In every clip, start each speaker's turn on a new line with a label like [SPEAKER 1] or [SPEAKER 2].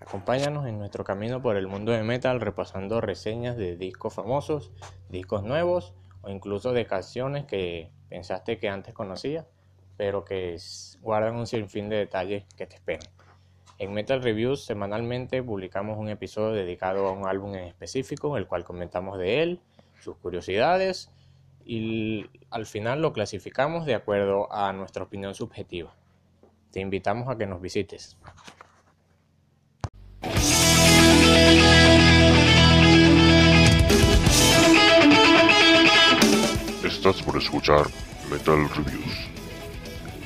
[SPEAKER 1] Acompáñanos en nuestro camino por el mundo de metal repasando reseñas de discos famosos, discos nuevos o incluso de canciones que pensaste que antes conocías, pero que guardan un sinfín de detalles que te esperan. En Metal Reviews semanalmente publicamos un episodio dedicado a un álbum en específico, el cual comentamos de él, sus curiosidades y al final lo clasificamos de acuerdo a nuestra opinión subjetiva. Te invitamos a que nos visites.
[SPEAKER 2] Estás por escuchar Metal Reviews,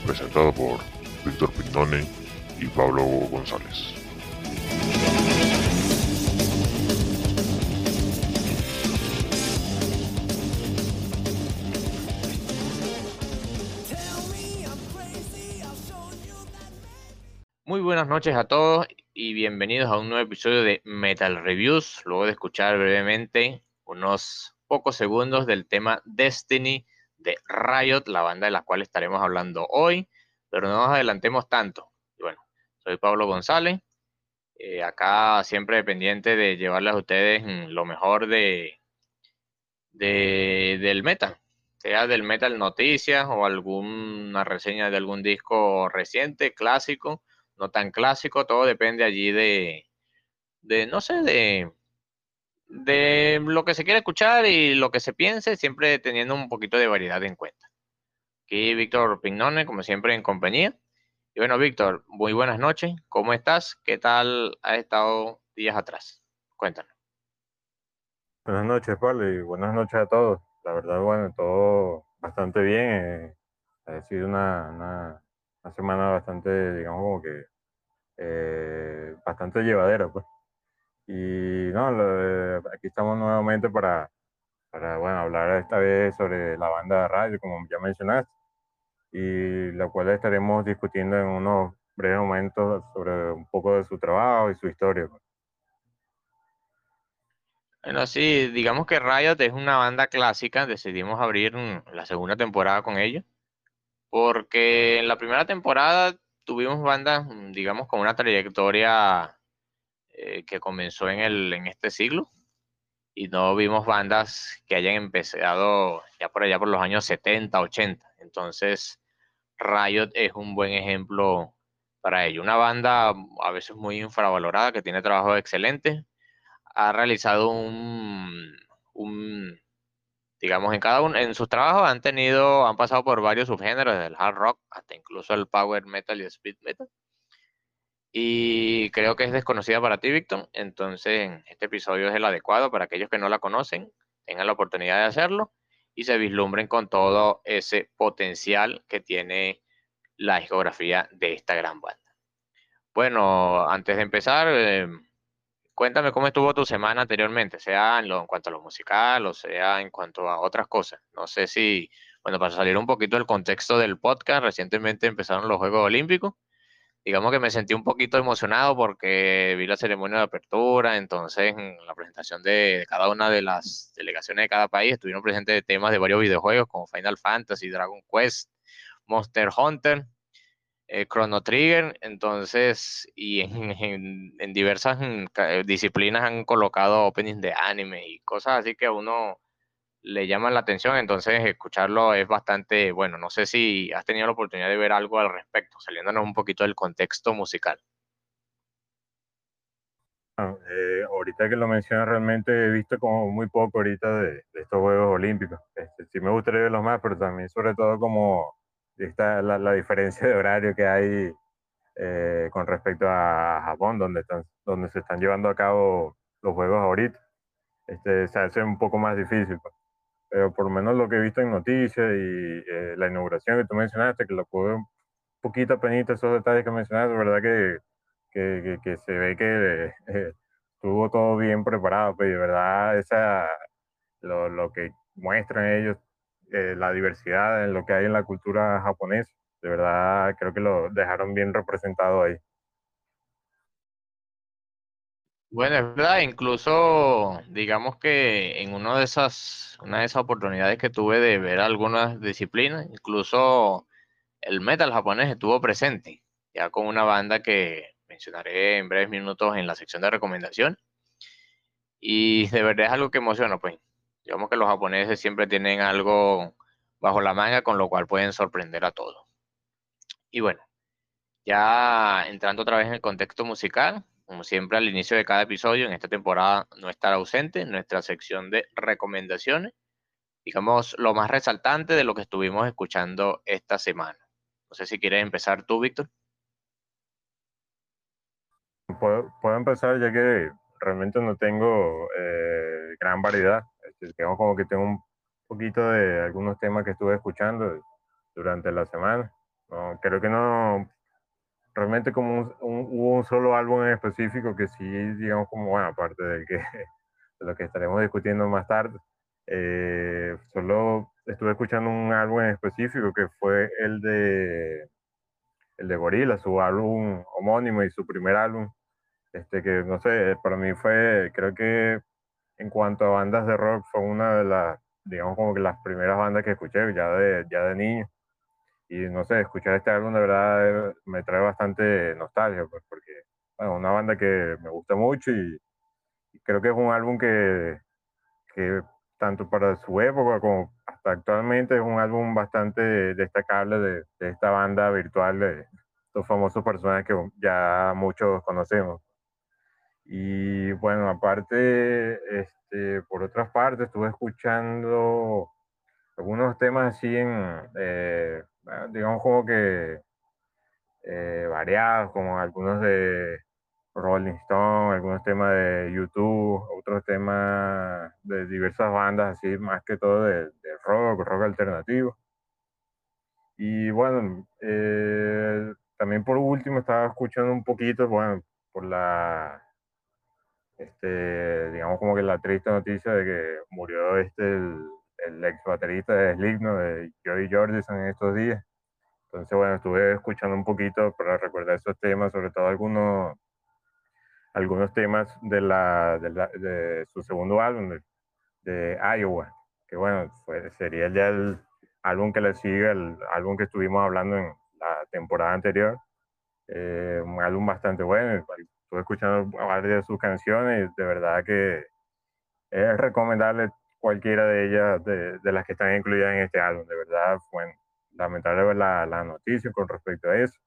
[SPEAKER 2] presentado por Víctor Pignone y Pablo González.
[SPEAKER 1] Muy buenas noches a todos y bienvenidos a un nuevo episodio de Metal Reviews. Luego de escuchar brevemente unos pocos segundos del tema Destiny de Riot, la banda de la cual estaremos hablando hoy, pero no nos adelantemos tanto. bueno, soy Pablo González, eh, acá siempre pendiente de llevarles a ustedes lo mejor de, de del metal, sea del metal noticias o alguna reseña de algún disco reciente, clásico no tan clásico, todo depende allí de, de no sé, de, de lo que se quiere escuchar y lo que se piense, siempre teniendo un poquito de variedad en cuenta. Aquí Víctor Pignone, como siempre, en compañía. Y bueno, Víctor, muy buenas noches. ¿Cómo estás? ¿Qué tal has estado días atrás? Cuéntanos.
[SPEAKER 3] Buenas noches, Pablo, y buenas noches a todos. La verdad, bueno, todo bastante bien. Eh, ha sido una, una semana bastante, digamos, como que eh, bastante llevadera, pues. Y no, aquí estamos nuevamente para, para, bueno, hablar esta vez sobre la banda de radio, como ya mencionaste, y la cual estaremos discutiendo en unos breves momentos sobre un poco de su trabajo y su historia. Pues.
[SPEAKER 1] Bueno, sí, digamos que Riot es una banda clásica, decidimos abrir la segunda temporada con ellos porque en la primera temporada tuvimos bandas, digamos, con una trayectoria eh, que comenzó en, el, en este siglo y no vimos bandas que hayan empezado ya por allá por los años 70, 80. Entonces, Riot es un buen ejemplo para ello. Una banda a veces muy infravalorada que tiene trabajo excelente. Ha realizado un, un digamos, en cada uno, en sus trabajos han tenido, han pasado por varios subgéneros, del hard rock hasta incluso el power metal y el speed metal. Y creo que es desconocida para ti, Víctor. Entonces, este episodio es el adecuado para aquellos que no la conocen, tengan la oportunidad de hacerlo y se vislumbren con todo ese potencial que tiene la discografía de esta gran banda. Bueno, antes de empezar, eh, cuéntame cómo estuvo tu semana anteriormente, sea en, lo, en cuanto a lo musical o sea en cuanto a otras cosas. No sé si, bueno, para salir un poquito del contexto del podcast, recientemente empezaron los Juegos Olímpicos. Digamos que me sentí un poquito emocionado porque vi la ceremonia de apertura, entonces en la presentación de cada una de las delegaciones de cada país estuvieron presentes temas de varios videojuegos como Final Fantasy, Dragon Quest, Monster Hunter eh, Chrono Trigger, entonces, y en, en, diversas mm, disciplinas han colocado openings de anime y cosas así que uno le llaman la atención, entonces escucharlo es bastante bueno. No sé si has tenido la oportunidad de ver algo al respecto, saliéndonos un poquito del contexto musical.
[SPEAKER 3] Eh, ahorita que lo mencionas, realmente he visto como muy poco ahorita de, estos Juegos Olímpicos. Este, sí me gustaría verlos más, pero también sobre todo como está la, la, diferencia de horario que hay eh, con respecto a Japón, donde, están, donde se están llevando a cabo los juegos ahorita. Este, se hace un poco más difícil. Pues. Pero por lo menos lo que he visto en noticias y eh, la inauguración que tú mencionaste, que lo pude un poquito penita esos detalles que mencionaste, verdad que, que, que, se ve que eh, estuvo todo bien preparado, pero pues, de verdad esa, lo, lo que muestran ellos eh, la diversidad en lo que hay en la cultura japonesa. De verdad, creo que lo dejaron bien representado ahí.
[SPEAKER 1] Bueno, es verdad, incluso digamos que en una de esas, una de esas oportunidades que tuve de ver algunas disciplinas, incluso el metal japonés estuvo presente, ya con una banda que mencionaré en breves minutos en la sección de recomendación. Y de verdad es algo que emociona, pues. Digamos que los japoneses siempre tienen algo bajo la manga, con lo cual pueden sorprender a todos. Y bueno, ya entrando otra vez en el contexto musical, como siempre al inicio de cada episodio, en esta temporada no estará ausente nuestra sección de recomendaciones, digamos lo más resaltante de lo que estuvimos escuchando esta semana. No sé si quieres empezar tú, Víctor.
[SPEAKER 3] Puedo, empezar ya que realmente no tengo eh, gran variedad. Este, digamos como que tengo un poquito de algunos temas que estuve escuchando durante la semana. No, creo que no, realmente como hubo un solo álbum en específico que sí, digamos como, bueno, aparte del que, de lo que estaremos discutiendo más tarde, eh, solo estuve escuchando un álbum en específico que fue el de el de Gorilla, su álbum homónimo y su primer álbum, este que no sé, para mí fue, creo que en cuanto a bandas de rock fue una de las digamos como que las primeras bandas que escuché ya de, ya de niño. Y no sé, escuchar este álbum de verdad eh, me trae bastante nostalgia, pues, porque bueno, una banda que me gusta mucho y, creo que es un álbum que, que tanto para su época como hasta actualmente es un álbum bastante destacable de, de esta banda virtual de estos famosos personajes que ya muchos conocemos. Y bueno, aparte, este, por otras partes, estuve escuchando algunos temas así en, eh, digamos como que eh, variados, como algunos de Rolling Stone, algunos temas de YouTube, otros temas de diversas bandas, así más que todo de, rock, rock alternativo. Y bueno, eh, también por último estaba escuchando un poquito, bueno, por la este, digamos como que la triste noticia de que murió este el, ex baterista de Slipknot, de Joey Jordison en estos días. Entonces, bueno, estuve escuchando un poquito para recordar esos temas, sobre todo algunos, algunos temas de, la, de, su segundo álbum, de, Iowa, que bueno, sería ya el álbum que le sigue, el álbum que estuvimos hablando en la temporada anterior. Eh, un álbum bastante bueno, estuve escuchando varias de sus canciones y de verdad que es recomendable cualquiera de ellas, de, las que están incluidas en este álbum. De verdad, fue lamentable la, noticia con respecto a eso.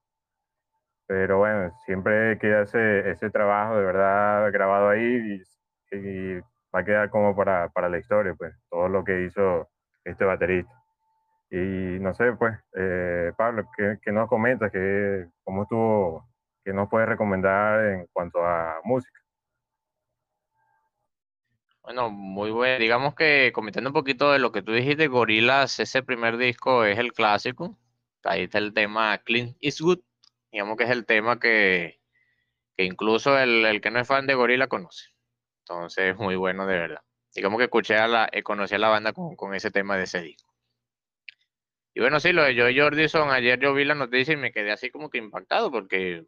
[SPEAKER 3] Pero bueno, siempre queda ese, trabajo de verdad grabado ahí y, va a quedar como para, la historia, pues, todo lo que hizo este baterista. Y no sé, pues, eh, Pablo, ¿qué, ¿qué, nos comentas? ¿Qué, ¿Cómo estuvo que nos puedes recomendar en cuanto a música?
[SPEAKER 1] Bueno, muy bueno. Digamos que comentando un poquito de lo que tú dijiste, Gorilas, ese primer disco es el clásico. Ahí está el tema Clint Eastwood. Digamos que es el tema que, incluso el, que no es fan de Gorila conoce. Entonces, muy bueno de verdad. Digamos que escuché a la, eh, conocí a la banda con, con ese tema de ese disco. Y bueno, sí, lo de Joy Jordison, ayer yo vi la noticia y me quedé así como que impactado porque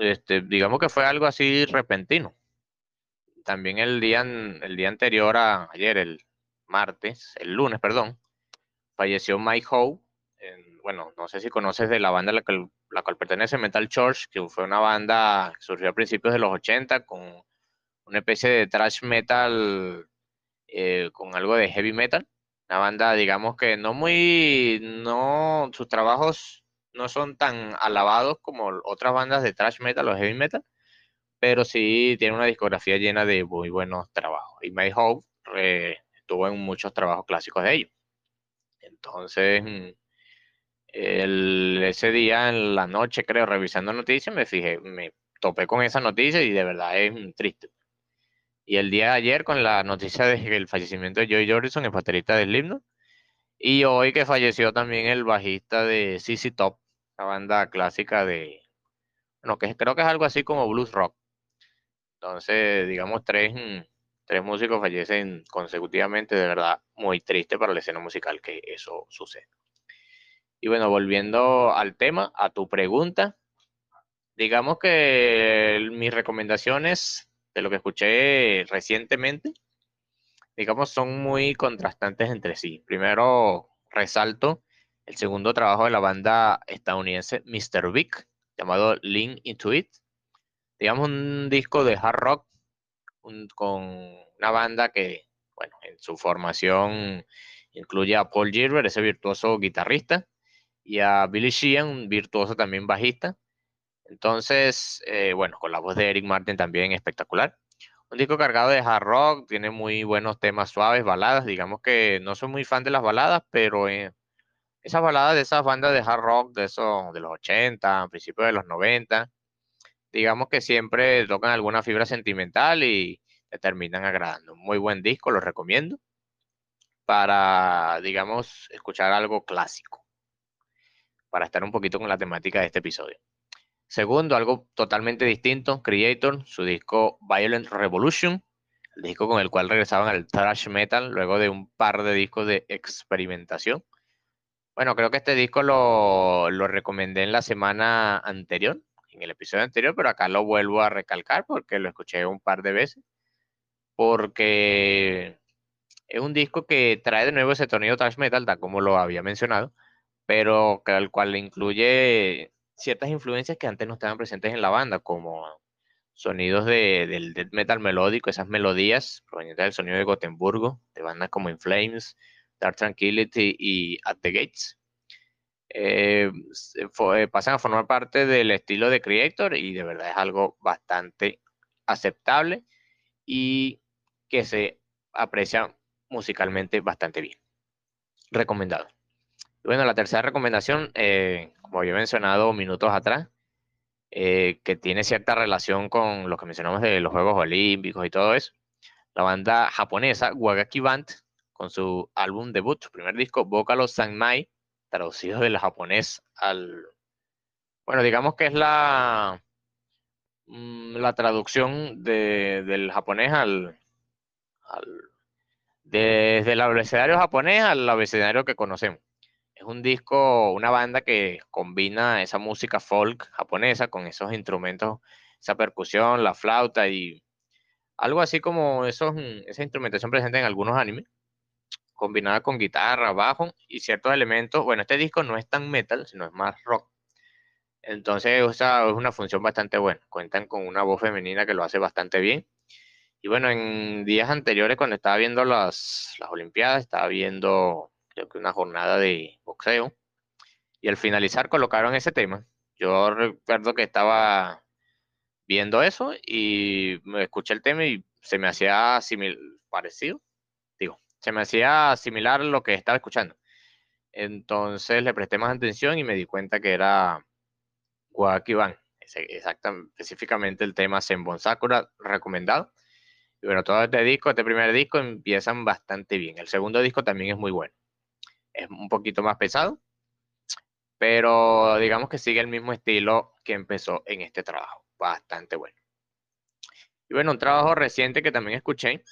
[SPEAKER 1] este, digamos que fue algo así repentino. También el día, el día anterior a ayer, el martes, el lunes, perdón, falleció Mike Howe. bueno, no sé si conoces de la banda a la, cual pertenece Metal Church, que fue una banda que surgió a principios de los 80 con una especie de thrash metal eh, con algo de heavy metal. Una banda, digamos que no muy, no, sus trabajos no son tan alabados como otras bandas de thrash metal o heavy metal, pero sí tiene una discografía llena de muy buenos trabajos. Y May Hope estuvo en muchos trabajos clásicos de ellos. Entonces, mm, ese día en la noche, creo, revisando noticias, me fijé, me topé con esa noticia y de verdad es triste. Y el día de ayer con la noticia del fallecimiento de Joey Jordison, el baterista del himno, y hoy que falleció también el bajista de CC Top, la banda clásica de, bueno, que creo que es algo así como blues rock. Entonces, digamos, tres, mm, tres músicos fallecen consecutivamente, de verdad, muy triste para la escena musical que eso sucede. Y bueno, volviendo al tema, a tu pregunta, digamos que mis recomendaciones de lo que escuché recientemente, digamos, son muy contrastantes entre sí. Primero, resalto el segundo trabajo de la banda estadounidense Mr. Big, llamado Lean Into It, digamos, un disco de hard rock con una banda que, bueno, en su formación incluye a Paul Gilbert, ese virtuoso guitarrista, y a Billy Sheehan, un virtuoso también bajista. Entonces, eh, bueno, con la voz de Eric Martin también espectacular. Un disco cargado de hard rock, tiene muy buenos temas suaves, baladas. Digamos que no soy muy fan de las baladas, pero eh, esas baladas de esas bandas de hard rock de esos de los 80, principios de los 90, digamos que siempre tocan alguna fibra sentimental y te terminan agradando. Muy buen disco, lo recomiendo para, digamos, escuchar algo clásico, para estar un poquito con la temática de este episodio. Segundo, algo totalmente distinto, Creator, su disco Violent Revolution, el disco con el cual regresaban al thrash metal luego de un par de discos de experimentación. Bueno, creo que este disco lo, lo recomendé en la semana anterior, en el episodio anterior, pero acá lo vuelvo a recalcar porque lo escuché un par de veces. Porque es un disco que trae de nuevo ese sonido thrash metal, tal como lo había mencionado, pero al cual incluye ciertas influencias que antes no estaban presentes en la banda, como sonidos de, del death metal melódico, esas melodías provenientes del sonido de Gotemburgo, de bandas como In Flames, Dark Tranquility y At the Gates. Eh, eh, pasan a formar parte del estilo de Creator y de verdad es algo bastante aceptable y que se aprecia musicalmente bastante bien. Recomendado. bueno, la tercera recomendación, eh, como había mencionado minutos atrás, eh, que tiene cierta relación con lo que mencionamos de los Juegos Olímpicos y todo eso. La banda japonesa Wagaki Band, con su álbum debut, su primer disco, Vocalo Sanmai, traducido del japonés al... Bueno, digamos que es la, mm, la traducción del japonés al, desde el abecedario japonés al abecedario que conocemos. Es un disco, una banda que combina esa música folk japonesa con esos instrumentos, esa percusión, la flauta y algo así como esos, esa instrumentación presente en algunos animes, combinada con guitarra, bajo y ciertos elementos. Bueno, este disco no es tan metal, sino es más rock. Entonces, esa es una función bastante buena. Cuentan con una voz femenina que lo hace bastante bien y bueno, en días anteriores, cuando estaba viendo las, las Olimpiadas, estaba viendo, creo que una jornada de boxeo. Y al finalizar colocaron ese tema. Yo recuerdo que estaba viendo eso y me escuché el tema y se me hacía parecido. Se me hacía similar lo que estaba escuchando. Entonces le presté más atención y me di cuenta que era Guakiban. Exactamente, específicamente el tema Senbon Sakura recomendado. Y bueno, todo este disco, este primer disco empiezan bastante bien. El segundo disco también es muy bueno. Es un poquito más pesado, pero digamos que sigue el mismo estilo que empezó en este trabajo. Bastante bueno. Y bueno, un trabajo reciente que también escuché,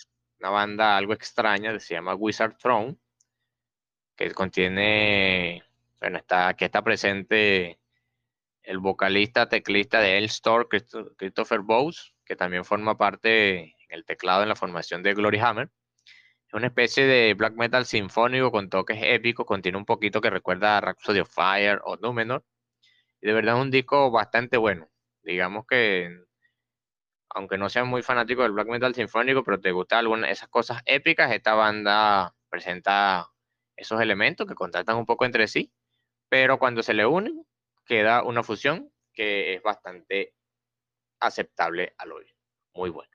[SPEAKER 1] una banda algo extraña que se llama Wizard Throne, que contiene, bueno, está, aquí está presente el vocalista, teclista de El Store, Christopher Bowes, que también forma parte el teclado en la formación de Glory Hammer. Es una especie de black metal sinfónico con toques épicos, contiene un poquito que recuerda a Rhapsody of Fire o Numenor. Y de verdad es un disco bastante bueno. Digamos que, aunque no seas muy fanático del black metal sinfónico, pero te gustan algunas esas cosas épicas, esta banda presenta esos elementos que contrastan un poco entre sí, pero cuando se le unen, queda una fusión que es bastante aceptable al oído. Muy bueno.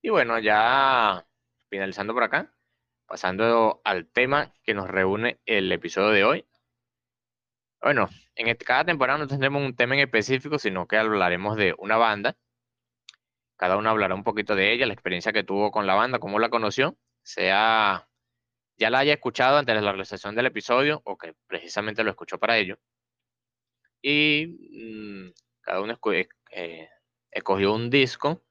[SPEAKER 1] Y bueno, ya finalizando por acá, pasando al tema que nos reúne el episodio de hoy. Bueno, en este, cada temporada no tendremos un tema en específico, sino que hablaremos de una banda. Cada uno hablará un poquito de ella, la experiencia que tuvo con la banda, cómo la conoció, sea ya la haya escuchado antes de la realización del episodio o que precisamente lo escuchó para ello. Y mm, cada uno eh, escogió un disco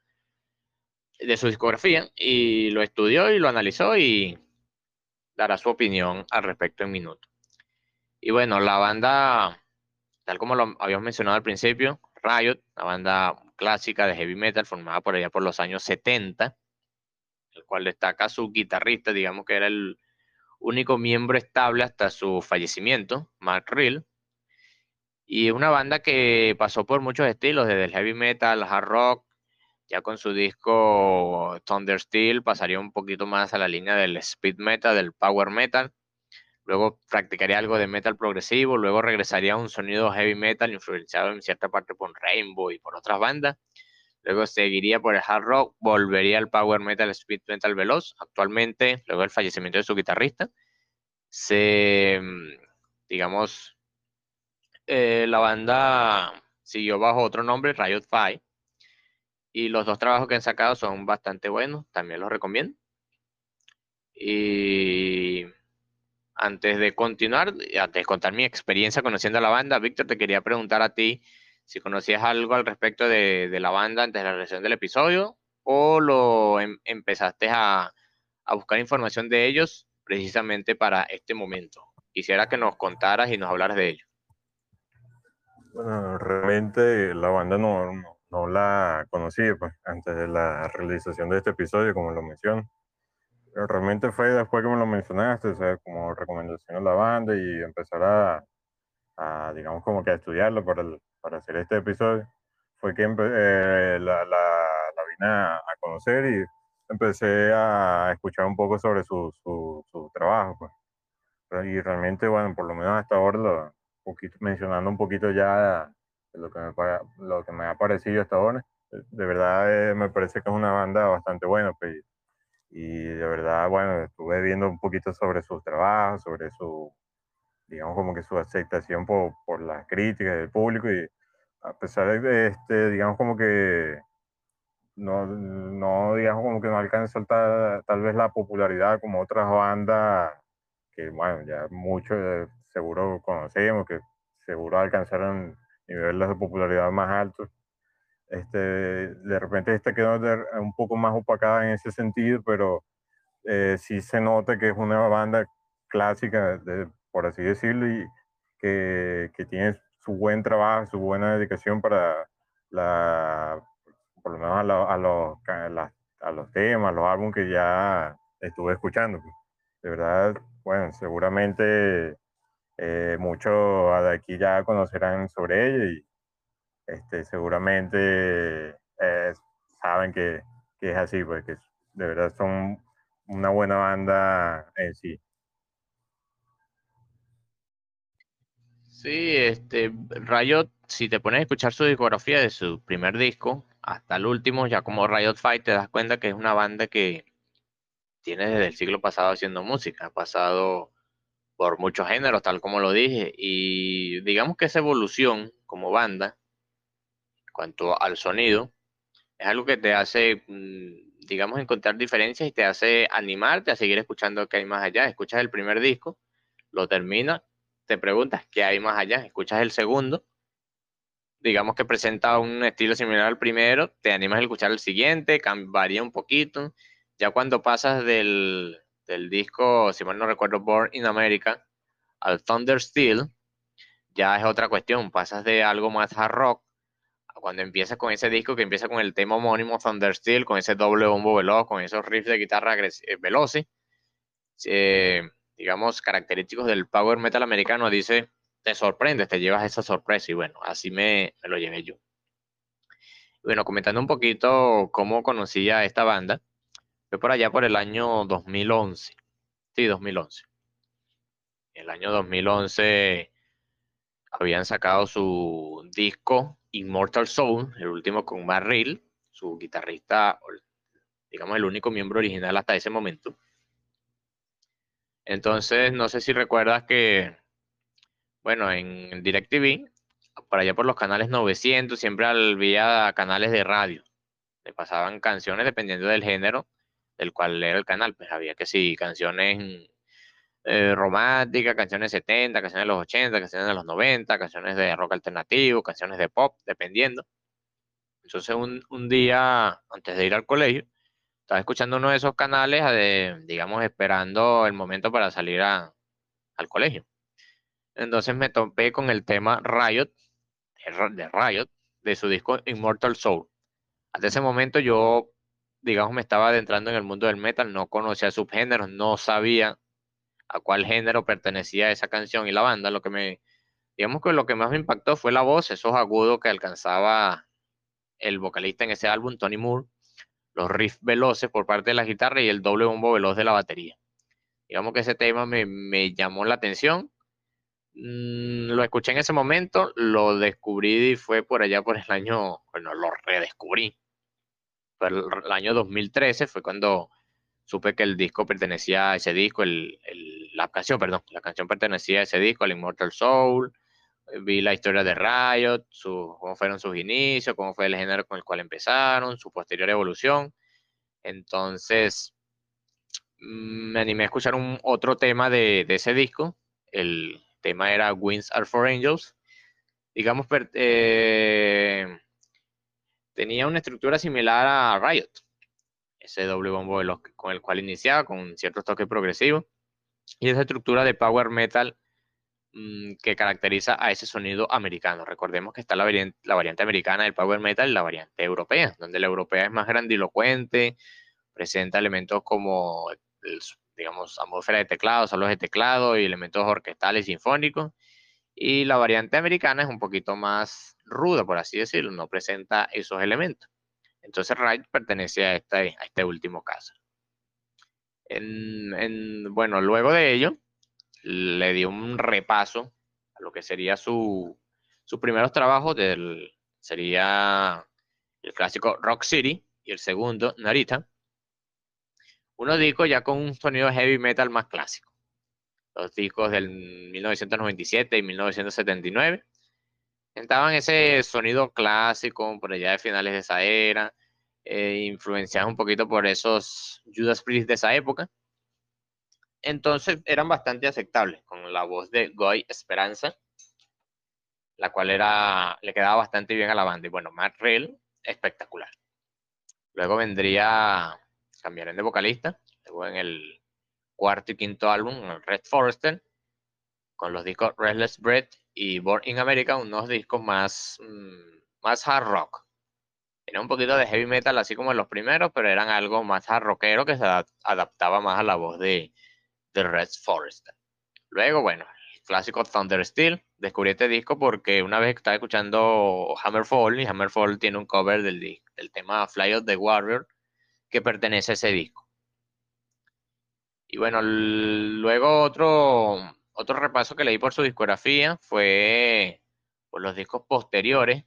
[SPEAKER 1] de su discografía y lo estudió y lo analizó y dará su opinión al respecto en minuto. Y bueno, la banda, tal como lo habíamos mencionado al principio, Riot, la banda clásica de heavy metal formada por allá por los años 70, el cual destaca su guitarrista, digamos que era el único miembro estable hasta su fallecimiento, Mark Rill. Y una banda que pasó por muchos estilos, desde el heavy metal, hard rock, ya con su disco Thunder Steel pasaría un poquito más a la línea del speed metal, del power metal. Luego practicaría algo de metal progresivo, luego regresaría a un sonido heavy metal influenciado en cierta parte por Rainbow y por otras bandas. Luego seguiría por el hard rock, volvería al power metal, speed metal veloz. Actualmente, luego del fallecimiento de su guitarrista, se, digamos, eh, la banda siguió bajo otro nombre, Riot Five, y los dos trabajos que han sacado son bastante buenos, también los recomiendo. Y antes de continuar, antes de contar mi experiencia conociendo a la banda, Víctor, te quería preguntar a ti si conocías algo al respecto de, la banda antes de la realización del episodio o lo em, empezaste a, buscar información de ellos precisamente para este momento. Quisiera que nos contaras y nos hablaras de ellos.
[SPEAKER 3] Bueno, realmente la banda no, no, la conocí pues, antes de la realización de este episodio, como lo menciono. Realmente fue después que me lo mencionaste, o sea, como recomendación a la banda y empezar a, a digamos, como que a estudiarlo para, para hacer este episodio. Fue que eh, la, la, la, vine a, conocer y empecé a escuchar un poco sobre su, su, su trabajo. Pues. Y realmente, bueno, por lo menos hasta ahora lo, poquito, mencionando un poquito ya lo que me, lo que me ha parecido hasta ahora. De verdad eh, me parece que es una banda bastante buena. Pues, y de verdad, bueno, estuve viendo un poquito sobre sus trabajos, sobre su, digamos, como que su aceptación por, por las críticas del público. Y a pesar de, este, digamos, como que no, no, digamos, como que no alcanza tal, tal vez la popularidad como otras bandas que, bueno, ya muchos seguro conocemos, que seguro alcanzaron niveles de popularidad más altos. Este, de repente este quedó un poco más opacada en ese sentido, pero eh, sí se nota que es una banda clásica, de, por así decirlo, y que, que, tiene su buen trabajo, su buena dedicación para la, por lo menos a, a, los, a, los temas, los álbumes que ya estuve escuchando. Pues. De verdad, bueno, seguramente eh, muchos de aquí ya conocerán sobre ella este, seguramente eh, saben que, que, es así, porque pues, de verdad son una buena banda en sí.
[SPEAKER 1] Sí, este, Riot, si te pones a escuchar su discografía de su primer disco hasta el último, ya como Riot Fight, te das cuenta que es una banda que tiene desde el siglo pasado haciendo música, ha pasado por muchos géneros, tal como lo dije, y digamos que esa evolución como banda, cuanto al sonido, es algo que te hace, mm, digamos, encontrar diferencias y te hace animarte a seguir escuchando qué hay más allá. Escuchas el primer disco, lo terminas, te preguntas qué hay más allá, escuchas el segundo, digamos que presenta un estilo similar al primero, te animas a escuchar el siguiente, varía un poquito. Ya cuando pasas del, del disco, si mal no recuerdo, Born in America, al Thunder Steel, ya es otra cuestión. Pasas de algo más hard rock cuando empiezas con ese disco que empieza con el tema homónimo Thunder Steel, con ese doble bombo veloz, con esos riffs de guitarra eh, veloces, eh, digamos, característicos del power metal americano, dice, te sorprendes, te llevas esa sorpresa y bueno, así me, me lo llevé yo. Bueno, comentando un poquito cómo conocí a esta banda, fue por allá por el año 2011. Sí, 2011. El año 2011 habían sacado su disco Immortal Soul, el último con Matt su guitarrista, digamos el único miembro original hasta ese momento. Entonces, no sé si recuerdas que, bueno, en DirecTV, por allá por los canales 900, siempre había canales de radio. Le pasaban canciones dependiendo del género del cual era el canal. Pues había que sí, canciones eh, románticas, canciones 70, canciones de los 80, canciones de los 90, canciones de rock alternativo, canciones de pop, dependiendo. Entonces un, un día, antes de ir al colegio, estaba escuchando uno de esos canales, de, digamos, esperando el momento para salir a, al colegio. Entonces me topé con el tema Riot, de Riot, de su disco Immortal Soul. Hasta ese momento yo digamos, me estaba adentrando en el mundo del metal, no conocía subgéneros, no sabía a cuál género pertenecía esa canción y la banda. Lo que me, Digamos que lo que más me impactó fue la voz, esos agudos que alcanzaba el vocalista en ese álbum, Tony Moore, los riffs veloces por parte de la guitarra y el doble bombo veloz de la batería. Digamos que ese tema me, me llamó la atención. Mm, lo escuché en ese momento, lo descubrí y fue por allá por el año, bueno, lo redescubrí. Fue el, el año 2013 fue cuando supe que el disco pertenecía a ese disco, el, la canción, perdón, la canción pertenecía a ese disco, al Immortal Soul. Vi la historia de Riot, su, cómo fueron sus inicios, cómo fue el género con el cual empezaron, su posterior evolución. Entonces, me animé a escuchar un otro tema de, ese disco. El tema era Winds Are for Angels. Digamos, eh, tenía una estructura similar a Riot ese doble bombo con el cual iniciaba, con ciertos toques progresivos, y esa estructura de power metal mm, que caracteriza a ese sonido americano. Recordemos que está la variante, la variante americana del power metal y la variante europea, donde la europea es más grandilocuente, presenta elementos como, digamos, atmósfera de teclado, solos de teclado y elementos orquestales sinfónicos. Y la variante americana es un poquito más ruda, por así decirlo, no presenta esos elementos. Entonces Wright pertenece a este, último caso. En, bueno, luego de ello, le dio un repaso a lo que sería su, sus primeros trabajos del, sería el clásico Rock City y el segundo Narita. Unos discos ya con un sonido heavy metal más clásico. Los discos del 1997 y 1979 Estaban ese sonido clásico por allá de finales de esa era, eh, influenciados un poquito por esos Judas Priest de esa época. Entonces eran bastante aceptables, con la voz de Goy Esperanza, la cual era, le quedaba bastante bien a la banda. Y bueno, Matt Real, espectacular. Luego vendría, cambiar de vocalista, luego en el cuarto y quinto álbum, Red Forester, con los discos Restless Bread y Born in America, unos discos más, mm, más hard rock. Tenía un poquito de heavy metal, así como en los primeros, pero eran algo más hard rockero que se adaptaba más a la voz de, de Red Forest. Luego, bueno, el clásico Thunder Steel. Descubrí este disco porque una vez estaba escuchando Hammerfall, y Hammerfall tiene un cover del, del tema Fly of the Warrior que pertenece a ese disco. Y bueno, luego otro, otro repaso que leí por su discografía fue por los discos posteriores,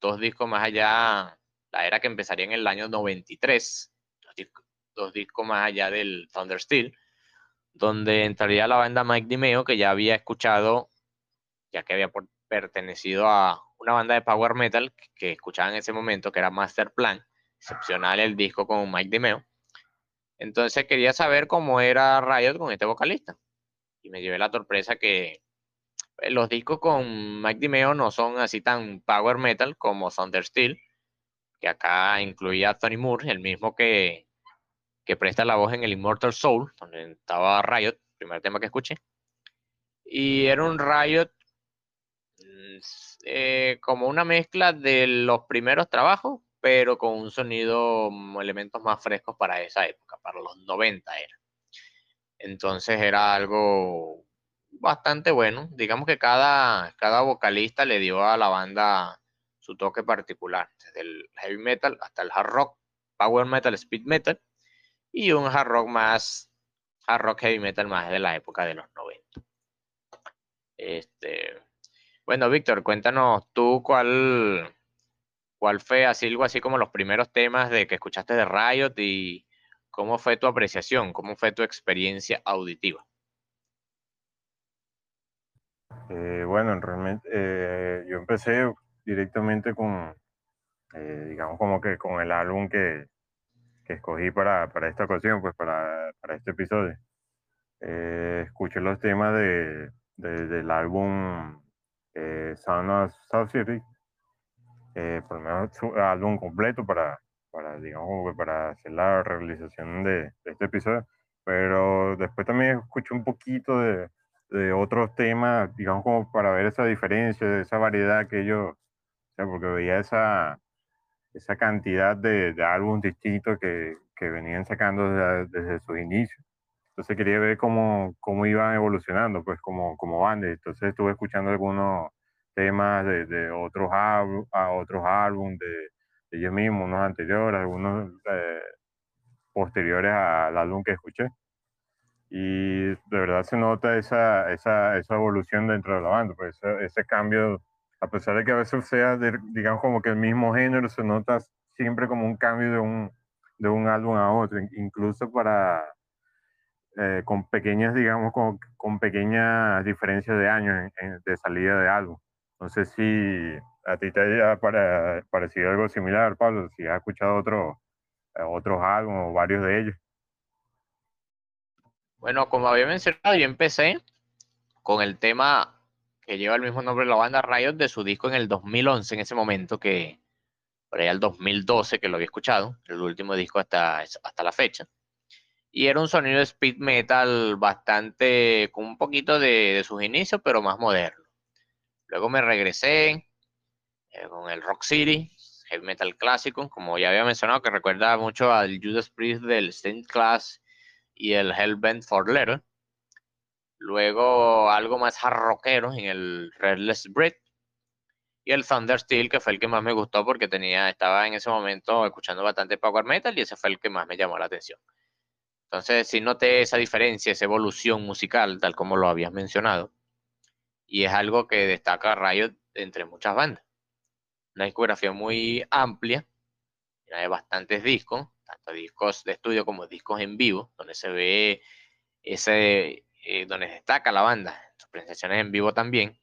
[SPEAKER 1] dos discos más allá, la era que empezaría en el año 93, dos discos, más allá del Thunder Steel, donde entraría la banda Mike Dimeo, que ya había escuchado, ya que había pertenecido a una banda de power metal que, escuchaba en ese momento, que era Master Plan, excepcional el disco con Mike Dimeo. Entonces quería saber cómo era Riot con este vocalista y me llevé la sorpresa que eh, los discos con Mike Dimeo no son así tan power metal como Thunder Steel, que acá incluía a Tony Moore, el mismo que, que presta la voz en el Immortal Soul, donde estaba Riot, primer tema que escuché. Y era un Riot mm, eh, como una mezcla de los primeros trabajos, pero con un sonido, mm, elementos más frescos para esa época, para los 90 era. Entonces era algo bastante bueno. Digamos que cada, cada vocalista le dio a la banda su toque particular, desde el heavy metal hasta el hard rock, power metal, speed metal y un hard rock más, hard rock heavy metal más de la época de los 90. Este, bueno, Víctor, cuéntanos tú cuál, cuál fue así algo así como los primeros temas de que escuchaste de Riot y ¿Cómo fue tu apreciación? ¿Cómo fue tu experiencia auditiva?
[SPEAKER 3] Eh, bueno, realmente eh, yo empecé directamente con, eh, digamos, como que con el álbum que, que escogí para, para, esta ocasión, pues para, para este episodio. escuché los temas de, del álbum Sound of South City, por lo menos su álbum completo para, para, digamos, para hacer la realización de, este episodio. Pero después también escuché un poquito de, de, otros temas, digamos, como para ver esa diferencia, esa variedad que ellos, o sea, porque veía esa, esa cantidad de, de álbumes distintos que, que, venían sacando desde, desde sus inicios. Entonces quería ver cómo, cómo iban evolucionando, pues como, como banda. Entonces estuve escuchando algunos temas de, de otros, a otros álbumes de, ellos mismos, unos anteriores, algunos eh, posteriores al álbum que escuché. Y de verdad se nota esa, esa, esa evolución dentro de la banda, pues ese, ese cambio, a pesar de que a veces sea, digamos, como que el mismo género, se nota siempre como un cambio de un, de un álbum a otro, incluso para, eh, con pequeñas, digamos, con, con, pequeñas diferencias de años de salida de álbum. Sé si a ti te haya parecido algo similar, Pablo, si has escuchado otro, eh, otros álbumes o varios de ellos.
[SPEAKER 1] Bueno, como había mencionado, yo empecé con el tema que lleva el mismo nombre de la banda Riot de su disco en el 2011, en ese momento que por allá el 2012 que lo había escuchado, el último disco hasta, hasta la fecha. Y era un sonido de speed metal bastante, con un poquito de, sus inicios, pero más moderno. Luego me regresé con el Rock City, heavy metal clásico, como ya había mencionado, que recuerda mucho al Judas Priest del Saint Class y el Hellbent for Letter. Luego algo más rockero en el Redless Breed. Y el Thunder Steel, que fue el que más me gustó porque tenía, estaba en ese momento escuchando bastante power metal y ese fue el que más me llamó la atención. Entonces, si noté esa diferencia, esa evolución musical, tal como lo habías mencionado, y es algo que destaca Riot entre muchas bandas. Una discografía muy amplia, de bastantes discos, tanto discos de estudio como discos en vivo, donde se ve ese, eh, donde destaca la banda, sus presentaciones en vivo también.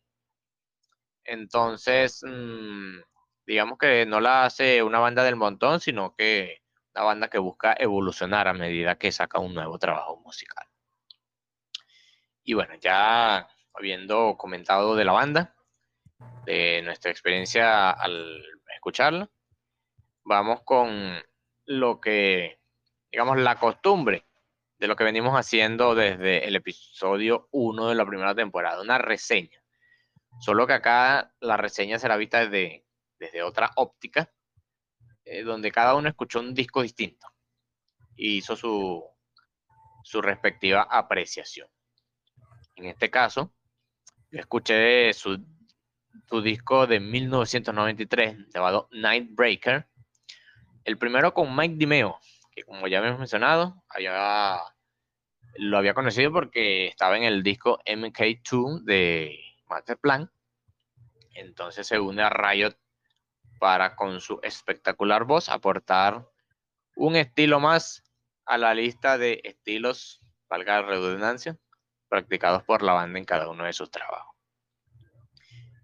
[SPEAKER 1] Entonces, mm, digamos que no la hace una banda del montón, sino que una banda que busca evolucionar a medida que saca un nuevo trabajo musical. Y bueno, ya habiendo comentado de la banda, de nuestra experiencia al escucharla, vamos con lo que, digamos, la costumbre de lo que venimos haciendo desde el episodio 1 de la primera temporada, una reseña. Solo que acá la reseña será vista desde, desde otra óptica, eh, donde cada uno escuchó un disco distinto y hizo su, su respectiva apreciación. En este caso, escuché su, su disco de 1993 llamado Nightbreaker. El primero con Mike Dimeo, que como ya hemos mencionado, había, lo había conocido porque estaba en el disco MK2 de Masterplan. Entonces se une a Riot para con su espectacular voz aportar un estilo más a la lista de estilos, valga la redundancia, practicados por la banda en cada uno de sus trabajos.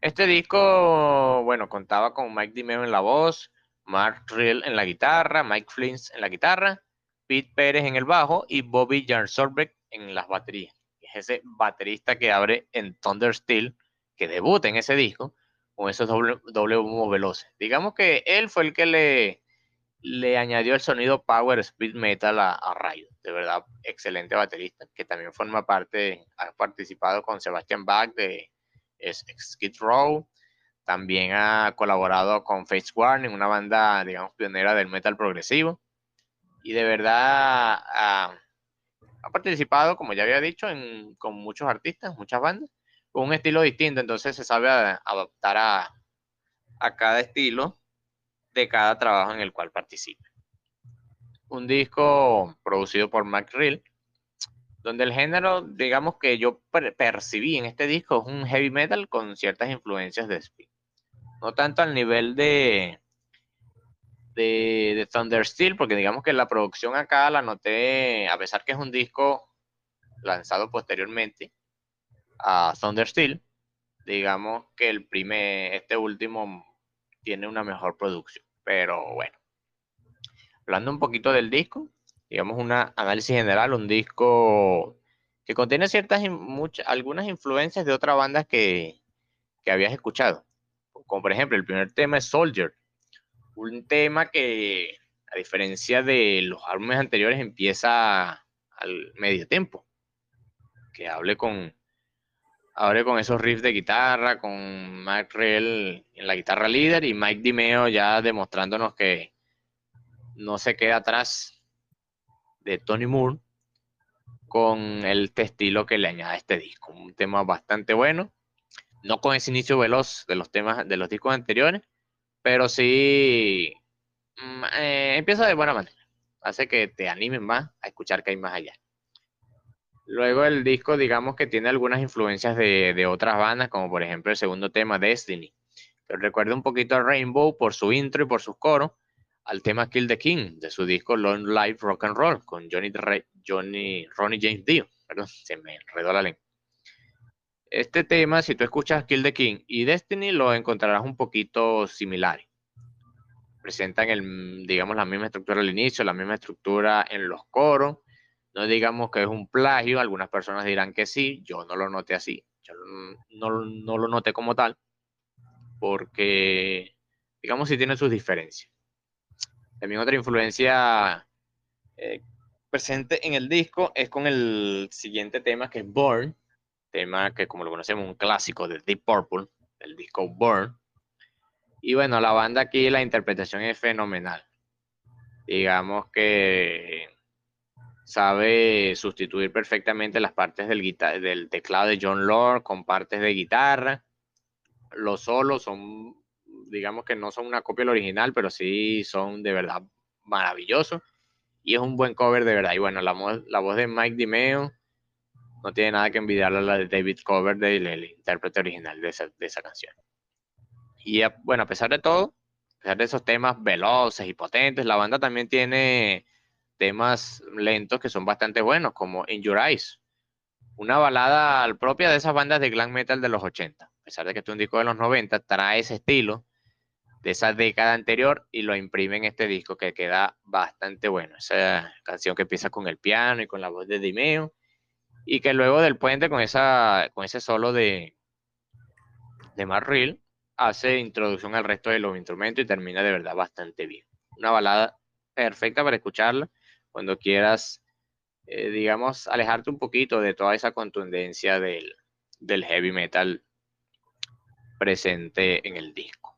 [SPEAKER 1] Este disco, bueno, contaba con Mike Dimeo en la voz, Mark Rill en la guitarra, Mike Flins en la guitarra, Pete Pérez en el bajo y Bobby Jarsorbeck en las baterías. Es ese baterista que abre en Thunder Steel, que debuta en ese disco con esos doble, doble humo veloces. Digamos que él fue el que le, le añadió el sonido Power Speed Metal a, a Rayo. De verdad, excelente baterista, que también forma parte, ha participado con Sebastian Bach de Skid Row. También ha colaborado con Face Warning, una banda, digamos, pionera del metal progresivo. Y de verdad ha, participado, como ya había dicho, en, con muchos artistas, muchas bandas, con un estilo distinto. Entonces se sabe adaptar a, a cada estilo de cada trabajo en el cual participe. Un disco producido por Mac Rill, donde el género, digamos que yo percibí en este disco, es un heavy metal con ciertas influencias de speed. No tanto al nivel de, de, de Thunder Steel, porque digamos que la producción acá la noté, a pesar que es un disco lanzado posteriormente a Thunder Steel, digamos que el primer, este último tiene una mejor producción. Pero bueno, hablando un poquito del disco, digamos un análisis general, un disco que contiene ciertas, muchas, algunas influencias de otras bandas que, que habías escuchado. Como por ejemplo, el primer tema es Soldier, un tema que, a diferencia de los álbumes anteriores, empieza al medio tiempo, que hable con, Ahora con esos riffs de guitarra, con Mike Rell en la guitarra líder y Mike Dimeo ya demostrándonos que no se queda atrás de Tony Moore, con el estilo que le añade este disco. Un tema bastante bueno, no con ese inicio veloz de los temas de los discos anteriores, pero sí mm, eh, empieza de buena manera. Hace que te animen más a escuchar que hay más allá. Luego el disco, digamos que tiene algunas influencias de, otras bandas, como por ejemplo el segundo tema, Destiny, que recuerda un poquito a Rainbow por su intro y por sus coros, al tema Kill the King de su disco Long Life Rock and Roll con Johnny, Johnny Ronnie James Dio. Perdón, se me enredó la lengua. Este tema, si tú escuchas Kill the King y Destiny, lo encontrarás un poquito similar. Presentan el, digamos, la misma estructura al inicio, la misma estructura en los coros. No digamos que es un plagio, algunas personas dirán que sí, yo no lo noté así, yo no, lo noté como tal, porque, digamos, sí tiene sus diferencias. También otra influencia eh, presente en el disco es con el siguiente tema que es Born, tema que como lo conocemos, un clásico de Deep Purple, el disco Burn. Y bueno, la banda aquí, la interpretación es fenomenal. Digamos que sabe sustituir perfectamente las partes del, del teclado de John Lord con partes de guitarra. Los solos son, digamos que no son una copia del original, pero sí son de verdad maravillosos. Y es un buen cover de verdad. Y bueno, la, voz de Mike Dimeo no tiene nada que envidiarle a la de David Coverdale, el intérprete original de esa, canción. Y bueno, a pesar de todo, a pesar de esos temas veloces y potentes, la banda también tiene temas lentos que son bastante buenos, como In Your Eyes, una balada propia de esas bandas de glam metal de los 80. A pesar de que es un disco de los 90, trae ese estilo de esa década anterior y lo imprime en este disco que queda bastante bueno. Esa canción que empieza con el piano y con la voz de Dimeo y que luego del puente con, esa, con ese solo de, de Marril hace introducción al resto de los instrumentos y termina de verdad bastante bien. Una balada perfecta para escucharla cuando quieras, eh, digamos, alejarte un poquito de toda esa contundencia del, del heavy metal presente en el disco.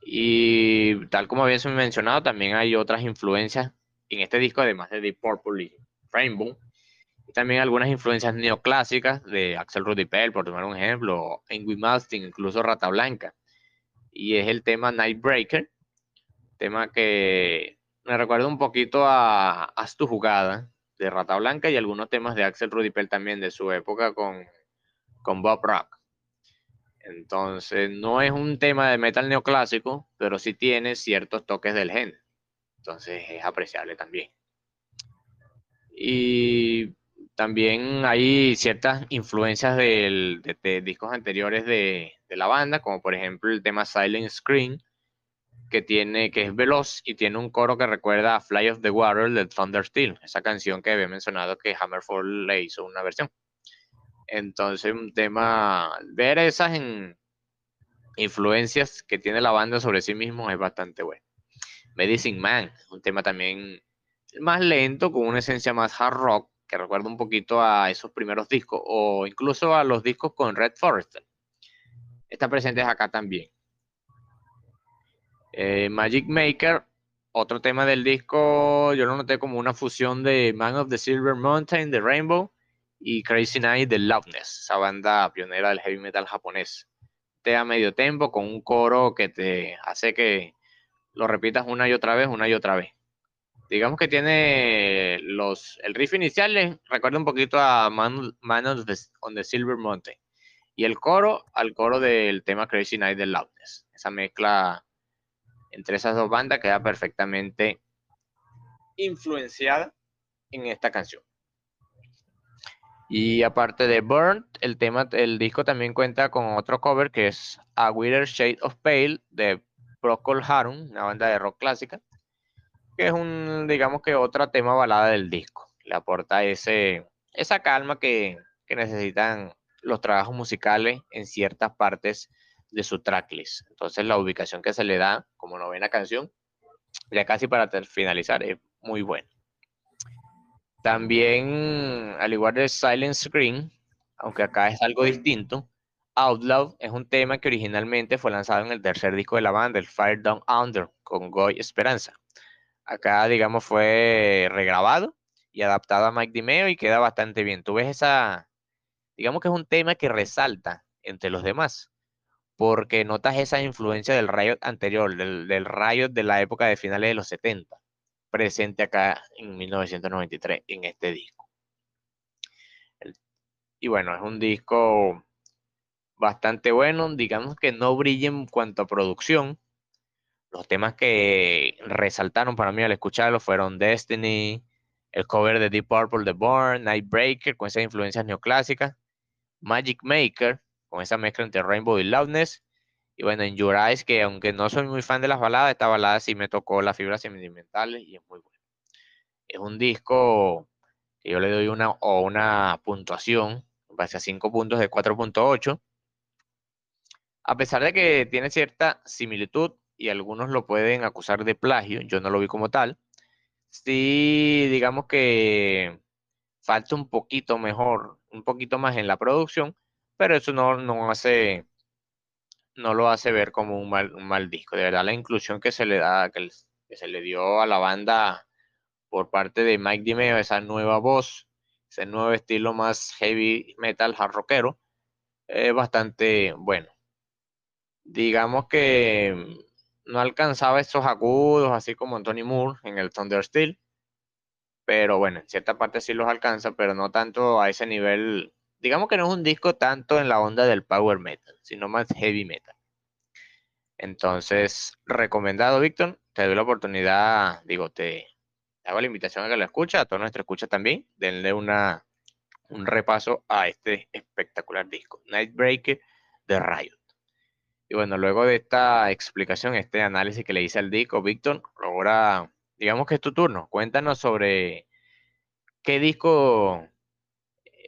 [SPEAKER 1] Y tal como habías mencionado, también hay otras influencias en este disco, además de Deep Purple y Rainbow, también algunas influencias neoclásicas de Axel Rudy Pell, por tomar un ejemplo, Ingrid Malmsteen, incluso Rata Blanca. Y es el tema Nightbreaker, tema que me recuerda un poquito a tu jugada de Rata Blanca y algunos temas de Axel Rudy Pell también de su época con, con Bob Rock. Entonces, no es un tema de metal neoclásico, pero sí tiene ciertos toques del género. Entonces, es apreciable también. Y también hay ciertas influencias de, discos anteriores de, la banda, como por ejemplo el tema Silent Screen, que tiene, que es veloz y tiene un coro que recuerda a Fly of the Water de Thunder Steel, esa canción que había mencionado que Hammerfall le hizo una versión. Entonces, un tema, ver esas influencias que tiene la banda sobre sí mismo es bastante bueno. Medicine Man, un tema también más lento, con una esencia más hard rock, que recuerda un poquito a esos primeros discos o incluso a los discos con Red Forrester. Están presentes acá también. Eh, Magic Maker, otro tema del disco, yo lo noté como una fusión de Man of the Silver Mountain de Rainbow y Crazy Night de Loudness, esa banda pionera del heavy metal japonés. Te da medio tempo con un coro que te hace que lo repitas una y otra vez, una y otra vez digamos que tiene los, el riff inicial recuerda un poquito a Man, on, the, Silver Mountain y el coro al coro del tema Crazy Night de Loudness. Esa mezcla entre esas dos bandas queda perfectamente influenciada en esta canción. Y aparte de Burnt, el tema, el disco también cuenta con otro cover que es A Wither Shade of Pale de Procol Harum, una banda de rock clásica que es un, digamos que otra tema balada del disco. Le aporta ese, esa calma que, necesitan los trabajos musicales en ciertas partes de su tracklist. Entonces la ubicación que se le da como novena canción, ya casi para finalizar, es muy buena. También, al igual de Silent Screen, aunque acá es algo distinto, Outlaw es un tema que originalmente fue lanzado en el tercer disco de la banda, el Fire Down Under, con Goy Esperanza. Acá, digamos, fue regrabado y adaptado a Mike Dimeo y queda bastante bien. Tú ves esa, digamos que es un tema que resalta entre los demás, porque notas esa influencia del Riot anterior, del, del Riot de la época de finales de los 70, presente acá en 1993 en este disco. y bueno, es un disco bastante bueno, digamos que no brilla en cuanto a producción. Los temas que resaltaron para mí al escucharlo fueron Destiny, el cover de Deep Purple The Born, Nightbreaker con esas influencias neoclásicas, Magic Maker con esa mezcla entre Rainbow y Loudness, y bueno, en Your Eyes, que aunque no soy muy fan de las baladas, esta balada sí me tocó las fibras sentimentales y es muy bueno. Es un disco que yo le doy una, o una puntuación, base a 5 puntos de 4.8 a pesar de que tiene cierta similitud y algunos lo pueden acusar de plagio, yo no lo vi como tal, sí digamos que falta un poquito mejor, un poquito más en la producción, pero eso no, no hace no lo hace ver como un mal, un mal disco. De verdad, la inclusión que se le da, que, se le dio a la banda por parte de Mike Dimeo, esa nueva voz, ese nuevo estilo más heavy metal hard rockero, es bastante bueno digamos que no alcanzaba esos agudos, así como Anthony Moore en el Thunder Steel. Pero bueno, en cierta parte sí los alcanza, pero no tanto a ese nivel. Digamos que no es un disco tanto en la onda del power metal, sino más heavy metal. Entonces, recomendado, Víctor. Te doy la oportunidad, digo, te hago la invitación a que lo escucha, a toda nuestra escucha también. Denle una, un repaso a este espectacular disco, Nightbreaker de Riot. Y bueno, luego de esta explicación, este análisis que le hice al disco, Víctor, ahora digamos que es tu turno. Cuéntanos sobre qué disco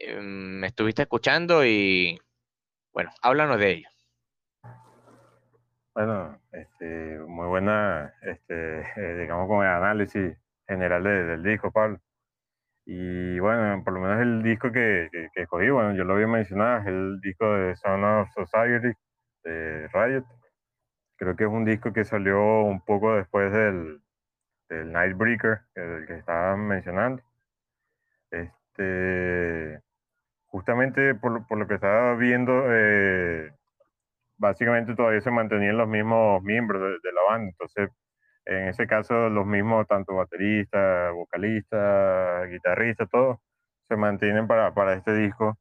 [SPEAKER 1] me em, estuviste escuchando y bueno, háblanos de ello.
[SPEAKER 3] Bueno, este, muy buena, este, eh, digamos, como el análisis general del disco, Pablo. Y bueno, por lo menos el disco que, escogí, bueno, yo lo había mencionado, es el disco de Son of Society, de Riot. Creo que es un disco que salió un poco después del, del Nightbreaker, el que estaban mencionando. Este, justamente por, por lo que estaba viendo, eh, básicamente todavía se mantenían los mismos miembros de, de, la banda. Entonces, en ese caso, los mismos, tanto bateristas, vocalistas, guitarristas, todos, se mantienen para, para este disco.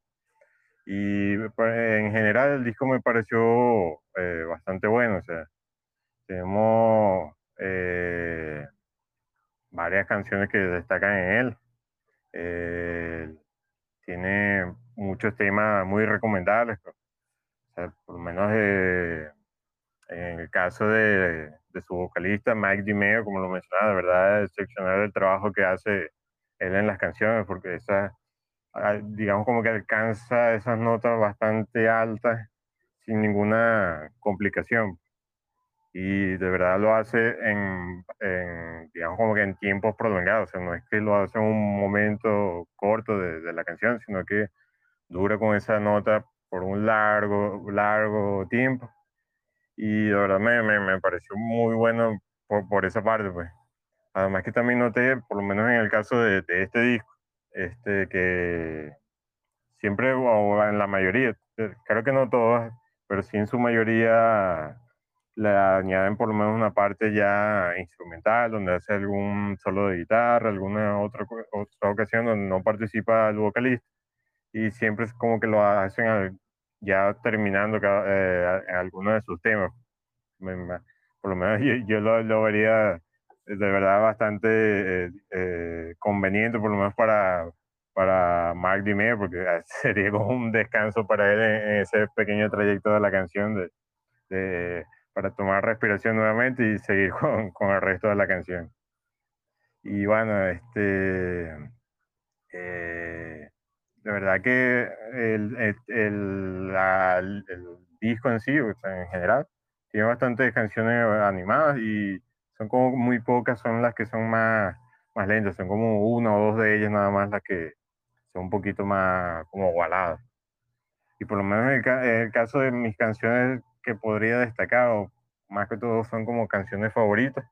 [SPEAKER 3] Y pues, en general el disco me pareció eh, bastante bueno, o sea, tenemos eh, varias canciones que destacan en él. Eh, tiene muchos temas muy recomendables, por lo menos en el caso de, su vocalista Mike Dimeo, como lo mencionaba, de verdad excepcional el trabajo que hace él en las canciones, porque esa digamos como que alcanza esas notas bastante altas sin ninguna complicación. Y de verdad lo hace en, digamos como que en tiempos prolongados, no es que lo hace en un momento corto de, de la canción, sino que dura con esa nota por un largo, largo tiempo. Y de verdad me, me, me pareció muy bueno por, por, esa parte, pues. Además que también noté, por lo menos en el caso de, de este disco, este, que siempre, o en la mayoría, eh, creo que no todas, pero sí en su mayoría le añaden por lo menos una parte ya instrumental, donde hace algún solo de guitarra, alguna otra, otra ocasión donde no participa el vocalista, y siempre es como que lo hacen ya terminando cada, eh, alguno de sus temas. Por lo menos yo, yo lo, lo vería de verdad bastante eh, eh, conveniente, por lo menos para, para Mark Dimeo, porque sería como un descanso para él en, ese pequeño trayecto de la canción, de, de, para tomar respiración nuevamente y seguir con, con, el resto de la canción. Y bueno, este, eh, de verdad que el, el, el, disco en sí, o en general, tiene bastantes canciones animadas y son como muy pocas, son las que son más, más lentas, son como una o dos de ellas nada más las que son un poquito más como baladas. Y por lo menos en el, caso de mis canciones que podría destacar, o más que todo son como canciones favoritas,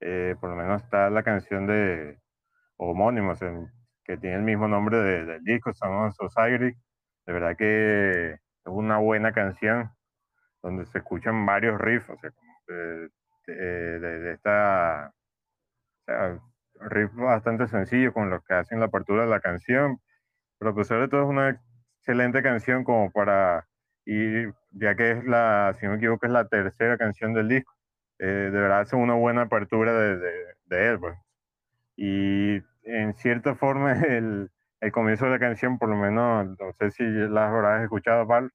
[SPEAKER 3] eh, por lo menos está la canción de, homónimos, que tiene el mismo nombre del disco, Son Society. De verdad que es una buena canción donde se escuchan varios riffs, o sea, de, de, esta, o sea, riff bastante sencillo con lo que hacen la apertura de la canción, pero a pesar de todo es una excelente canción como para ir, ya que es la, si no me equivoco, es la tercera canción del disco, eh, de verdad es una buena apertura de, de, él, pues. Y en cierta forma el, el, comienzo de la canción, por lo menos, no sé si las habrás escuchado, Pablo,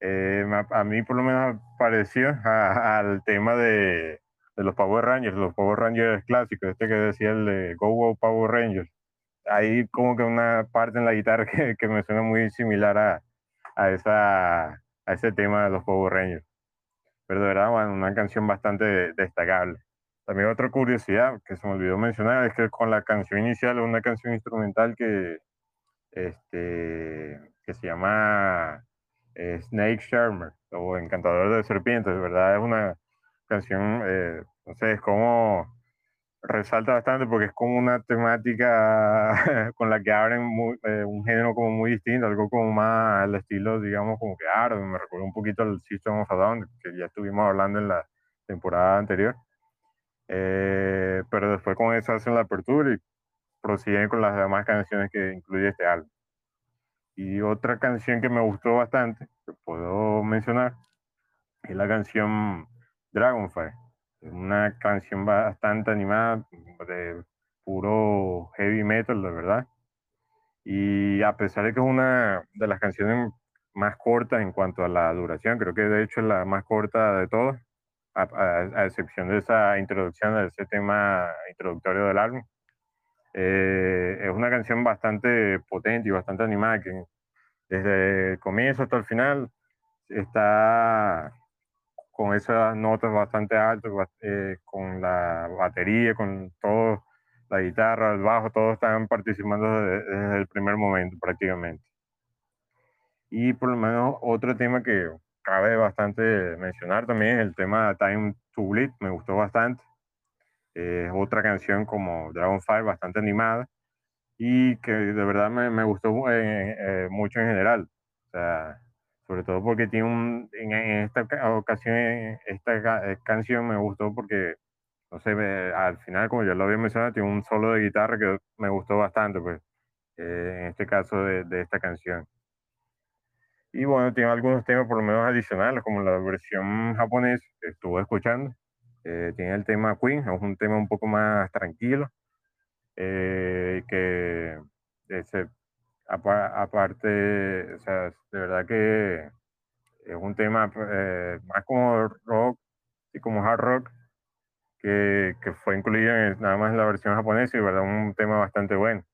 [SPEAKER 3] eh, a mí por lo menos pareció al tema de, de, los Power Rangers, los Power Rangers clásicos, este que decía el de Go Go Power Rangers. Hay como que una parte en la guitarra que, que me suena muy similar a, a, esa, a ese tema de los Power Rangers. Pero de verdad, bueno, una canción bastante destacable. También otra curiosidad que se me olvidó mencionar es que con la canción inicial una canción instrumental que, este, que se llama eh, Snake Charmer o Encantador de Serpientes, verdad es una canción, eh, no sé, es como resalta bastante porque es como una temática con la que abren eh, un género como muy distinto, algo como más al estilo, digamos, como que árabe, me recuerda un poquito al System of a que ya estuvimos hablando en la temporada anterior. Eh, pero después con eso hacen la apertura y prosiguen con las demás canciones que incluye este álbum. Y otra canción que me gustó bastante, que puedo mencionar, es la canción Dragonfire. Una canción bastante animada, de puro heavy metal, de verdad. Y a pesar de que es una de las canciones más cortas en cuanto a la duración, creo que de hecho es la más corta de todas, a, excepción de esa introducción, de ese tema introductorio del álbum. Eh, es una canción bastante potente y bastante animada que desde el comienzo hasta el final está con esas notas bastante altas, eh, con la batería, con todo, la guitarra, el bajo, todos están participando desde, el primer momento prácticamente. Y por lo menos otro tema que cabe bastante mencionar también el tema Time to Bleed, me gustó bastante. Es otra canción como Dragonfire, bastante animada y que de verdad me, me gustó eh, eh, mucho en general. O sea, sobre todo porque tiene un, en, esta ocasión, esta eh, canción me gustó porque, no sé, al final, como ya lo había mencionado, tiene un solo de guitarra que me gustó bastante, pues, en este caso de, de esta canción. Y bueno, tiene algunos temas por lo menos adicionales, como la versión japonesa que estuve escuchando. tiene el tema Queen, es un tema un poco más tranquilo eh, que ese, aparte, o sea, de verdad que es un tema eh, más como rock y como hard rock que, que fue incluido nada más en la versión japonesa y verdad un tema bastante bueno.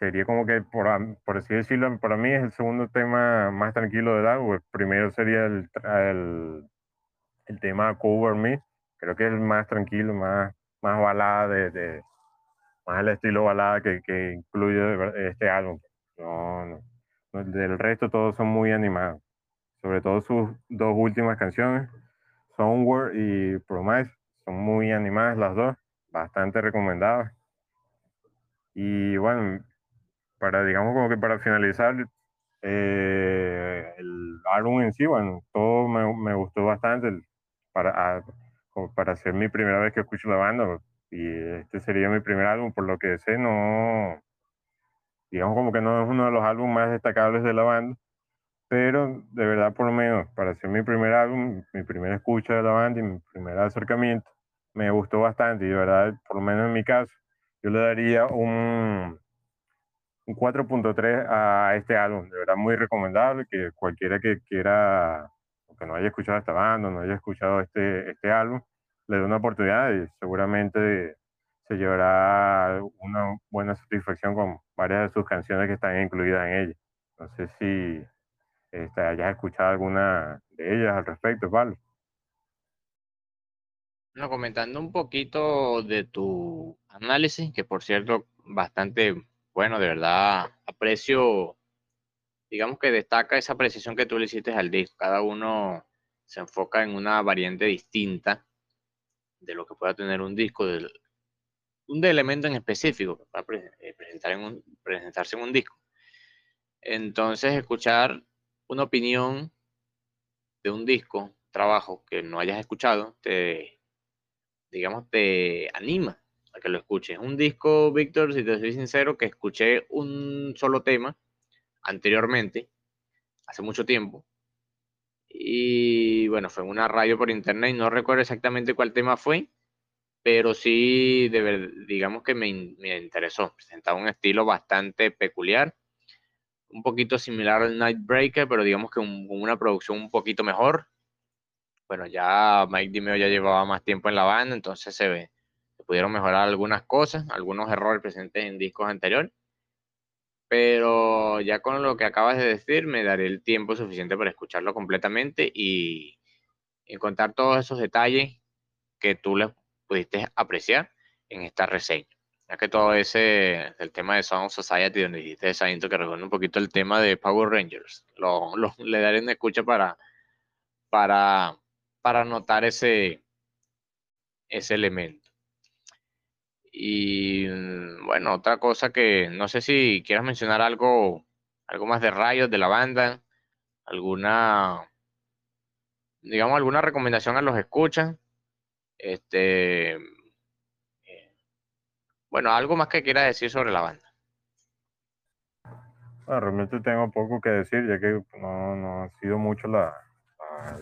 [SPEAKER 3] Sería como que, por, por así decirlo, para mí es el segundo tema más tranquilo del álbum. El primero sería el, el, el tema Cover Me, creo que es el más tranquilo, más, más balada de más el estilo balada que, que incluye este álbum. No, no, Del resto todos son muy animados. Sobre todo sus dos últimas canciones, Somewhere y Promise, son muy animadas las dos, bastante recomendadas. Y bueno, para digamos como que para finalizar, eh, el álbum en sí, bueno, todo me, me gustó bastante. Para, para ser mi primera vez que escucho la banda, y este sería mi primer álbum, por lo que sé, no, digamos como que no es uno de los álbumes más destacables de la banda, pero de verdad por lo menos para ser mi primer álbum, mi primera escucha de la banda y mi primer acercamiento, me gustó bastante y de verdad, por lo menos en mi caso, yo le daría un 4.3 a este álbum, de verdad muy recomendable, que cualquiera que quiera, que no haya escuchado esta banda, no haya escuchado este, este álbum, le dé una oportunidad y seguramente se llevará una buena satisfacción con varias de sus canciones que están incluidas en ella. No sé si este, hayas escuchado alguna de ellas al respecto, Pablo.
[SPEAKER 1] Bueno, comentando un poquito de tu análisis, que por cierto, bastante bueno, de verdad aprecio, digamos que destaca esa precisión que tú le hiciste al disco. Cada uno se enfoca en una variante distinta de lo que pueda tener un disco, un elemento en específico para eh, presentar en un, presentarse en un disco. Entonces, escuchar una opinión de un disco, trabajo que no hayas escuchado, te, digamos, te anima a que lo escuches. Un disco, Víctor, si te soy sincero, que escuché un solo tema anteriormente, hace mucho tiempo. Y bueno, fue una radio por internet, no recuerdo exactamente cuál tema fue, pero sí, de digamos que me, me interesó. Presentaba un estilo bastante peculiar, un poquito similar al Nightbreaker, pero digamos que una producción un poquito mejor. Bueno, ya Mike Dimeo ya llevaba más tiempo en la banda, entonces se, ve, pudieron mejorar algunas cosas, algunos errores presentes en discos anteriores. Pero ya con lo que acabas de decir, me daré el tiempo suficiente para escucharlo completamente y encontrar todos esos detalles que tú les pudiste apreciar en esta reseña. Ya que todo ese, el tema de Sound Society, donde dijiste esa intro que recuerda un poquito el tema de Power Rangers, lo, le daré una escucha para, para, para notar ese, ese elemento. Y mm, bueno, otra cosa que no sé si quieras mencionar algo, algo más de rayos de la banda, alguna, digamos, alguna recomendación a los escuchas este, eh, bueno, algo más que quiera decir sobre la banda.
[SPEAKER 3] Realmente tengo poco que decir, ya que no, no ha sido mucho la,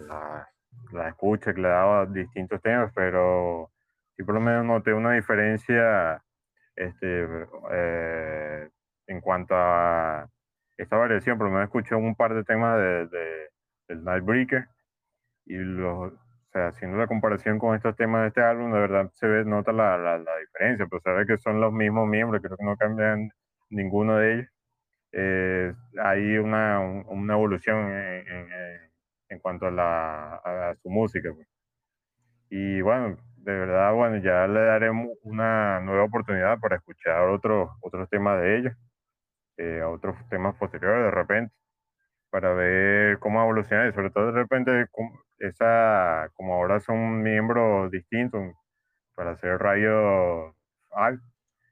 [SPEAKER 3] la, la, escucha que le daba distintos temas, pero sí por lo menos noté una diferencia este, eh, en cuanto a esta variación. Por lo menos escuché un par de temas de, de del Nightbreaker y los o sea, haciendo la comparación con estos temas de este álbum, de verdad se ve, nota la, la, la diferencia, pero sabe que son los mismos miembros, creo que no cambian ninguno de ellos. Eh, hay una, una evolución en, en, cuanto a, la, a su música. Pues. Y bueno, de verdad, bueno, ya le daremos una nueva oportunidad para escuchar otros otros temas de ellos, eh, otros temas posteriores de repente, para ver cómo evoluciona y sobre todo de repente esa, como ahora son miembros distintos para hacer radio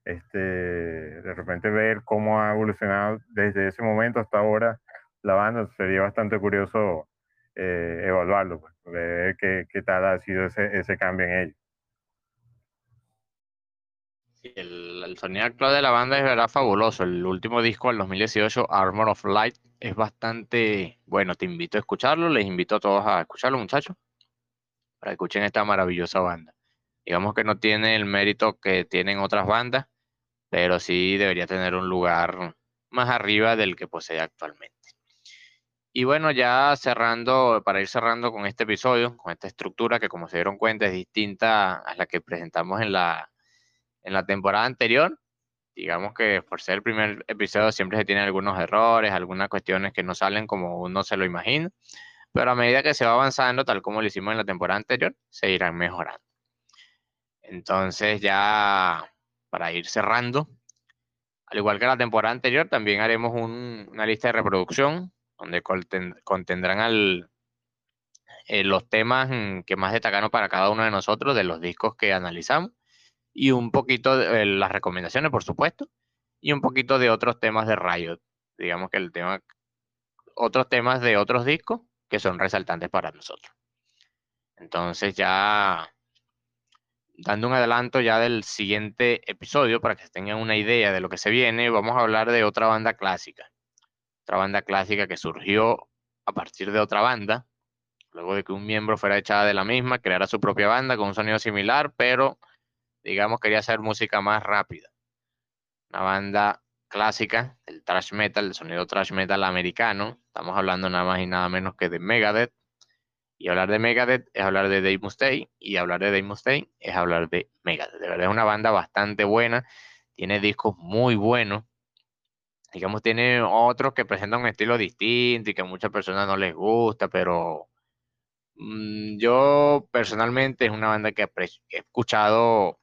[SPEAKER 3] este, de repente ver cómo ha evolucionado desde ese momento hasta ahora la banda, sería bastante curioso eh, evaluarlo, pues, ver qué, qué, tal ha sido ese, ese cambio en ellos.
[SPEAKER 1] El, sonido actual de la banda es verdad fabuloso. El último disco del 2018, Armor of Light, es bastante bueno. Te invito a escucharlo, les invito a todos a escucharlo, muchachos, para que escuchen esta maravillosa banda. Digamos que no tiene el mérito que tienen otras bandas, pero sí debería tener un lugar más arriba del que posee actualmente. Y bueno, ya cerrando, para ir cerrando con este episodio, con esta estructura que como se dieron cuenta es distinta a la que presentamos en la, en la temporada anterior, digamos que por ser el primer episodio siempre se tienen algunos errores, algunas cuestiones que no salen como uno se lo imagina, pero a medida que se va avanzando, tal como lo hicimos en la temporada anterior, se irán mejorando. Entonces ya para ir cerrando, al igual que la temporada anterior, también haremos una lista de reproducción donde contendrán eh, los temas mm, que más destacaron para cada uno de nosotros de los discos que analizamos y un poquito de eh, las recomendaciones, por supuesto, y un poquito de otros temas de Riot. Digamos que el tema, otros temas de otros discos que son resaltantes para nosotros. Entonces ya dando un adelanto ya del siguiente episodio para que tengan una idea de lo que se viene, vamos a hablar de otra banda clásica. Otra banda clásica que surgió a partir de otra banda, luego de que un miembro fuera echada de la misma, creara su propia banda con un sonido similar, pero digamos, quería hacer música más rápida. Una banda clásica, el thrash metal, el sonido thrash metal americano. Estamos hablando nada más y nada menos que de Megadeth. Y hablar de Megadeth es hablar de Dave Mustaine. Y hablar de Dave Mustaine es hablar de Megadeth. De verdad es una banda bastante buena. Tiene discos muy buenos. Digamos, tiene otros que presentan un estilo distinto y que a muchas personas no les gusta, pero mm, yo personalmente es una banda que he escuchado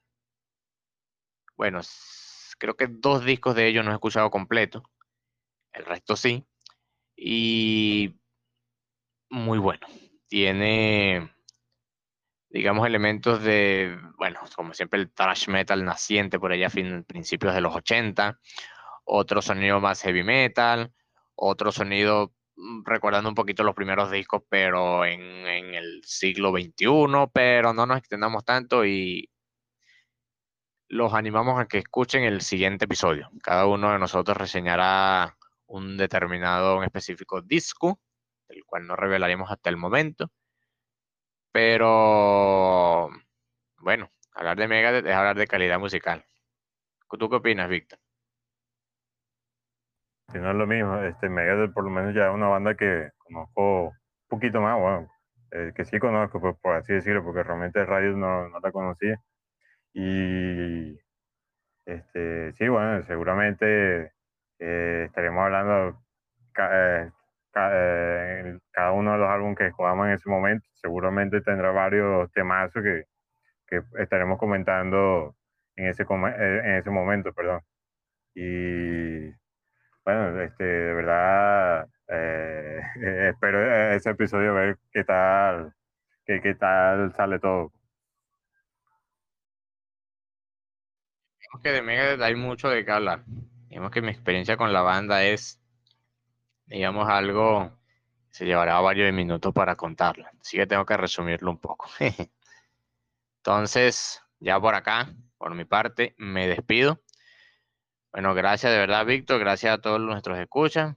[SPEAKER 1] bueno, creo que dos discos de ellos no he escuchado completo. El resto sí. Y muy bueno. Tiene, digamos, elementos de, bueno, como siempre el thrash metal naciente por allá a fin, principios de los 80, otro sonido más heavy metal, otro sonido mm, recordando un poquito los primeros discos, pero en, en el siglo XXI, pero no nos extendamos tanto y los animamos a que escuchen el siguiente episodio. Cada uno de nosotros reseñará un determinado, un específico disco, el cual no revelaremos hasta el momento. Pero, bueno, hablar de Megadeth es hablar de calidad musical. ¿Tú qué opinas, Víctor?
[SPEAKER 3] No es lo mismo, este Megadeth por lo menos ya es una banda que conozco un poquito más, bueno, eh, que sí conozco, pues, por así decirlo, porque realmente Radio no, no la conocía. Y este, sí, bueno, seguramente eh, estaremos hablando eh, eh, cada uno de los álbumes que jugamos en ese momento. Seguramente tendrá varios temazos que, que estaremos comentando en ese, en ese momento, perdón. Y bueno, este, de verdad, espero ese episodio ver qué tal, qué, qué tal sale todo.
[SPEAKER 1] Que de Megadeth hay mucho de qué hablar. Digamos que mi experiencia con la banda es, digamos, algo se llevará varios minutos para contarla. Así que tengo que resumirlo un poco. Entonces, ya por acá, por mi parte, me despido. Bueno, gracias de verdad, Víctor. Gracias a todos nuestros escuchas.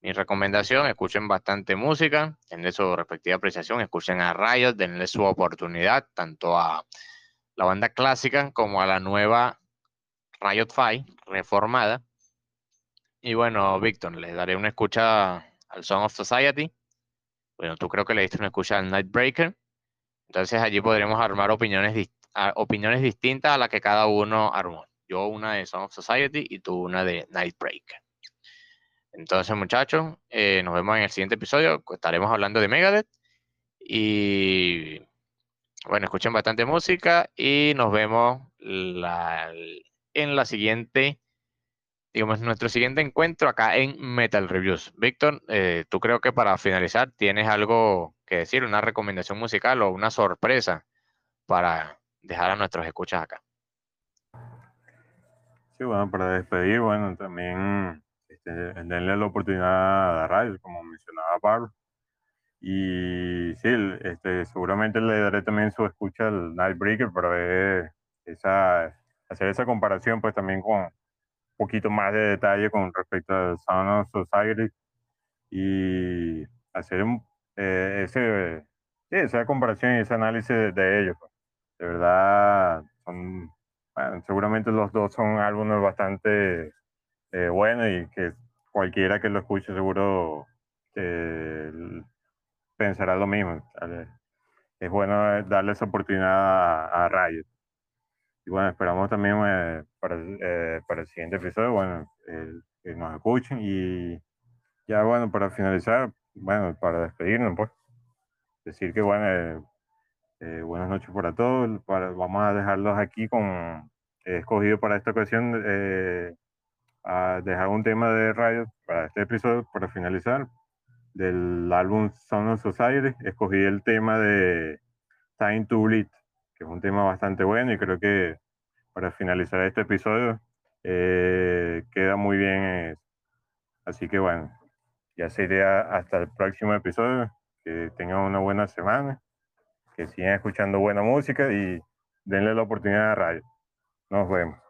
[SPEAKER 1] Mi recomendación, escuchen bastante música, denle su respectiva apreciación, escuchen a Riot, denle su oportunidad, tanto a la banda clásica como a la nueva Riot Five reformada. Y bueno, Víctor, le daré una escucha al Song of Society. Bueno, tú creo que le diste una escucha al Nightbreaker. Entonces allí podremos armar opiniones, opiniones distintas a las que cada uno armó. Yo una de Song of Society y tú una de Nightbreaker. Entonces, muchachos, eh, nos vemos en el siguiente episodio. Estaremos hablando de Megadeth. Y bueno, escuchen bastante música y nos vemos en la siguiente, digamos, nuestro siguiente encuentro acá en Metal Reviews. Víctor, eh, tú creo que para finalizar tienes algo que decir, una recomendación musical o una sorpresa para dejar a nuestros escuchas acá.
[SPEAKER 3] Sí, bueno, para despedir, bueno, también este, denle la oportunidad a radio, como mencionaba Pablo y sí, este, seguramente le daré también su escucha al Nightbreaker para ver esa, hacer esa comparación, pues también con un poquito más de detalle con respecto al Sound of Society y hacer eh, ese, esa comparación y ese análisis de, ellos. Pues. De verdad, son, seguramente los dos son álbumes bastante eh, buenos y que cualquiera que lo escuche seguro eh, pensará lo mismo. Es bueno eh, darle esa oportunidad a, a Riot. Y bueno, esperamos también eh, para, eh, para, el siguiente episodio, bueno, que nos escuchen y ya bueno, para finalizar, bueno, para despedirnos, pues, decir que bueno, buenas noches para todos, para, vamos a dejarlos aquí con, he escogido para esta ocasión, a dejar un tema de radio para este episodio, para finalizar, del álbum Son of Society, escogí el tema de Time to Bleed, que es un tema bastante bueno y creo que para finalizar este episodio eh, queda muy bien. Así que bueno, ya sería hasta el próximo episodio. Que tengan una buena semana, que sigan escuchando buena música y denle la oportunidad a radio. Nos vemos.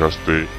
[SPEAKER 2] Escuchaste Metal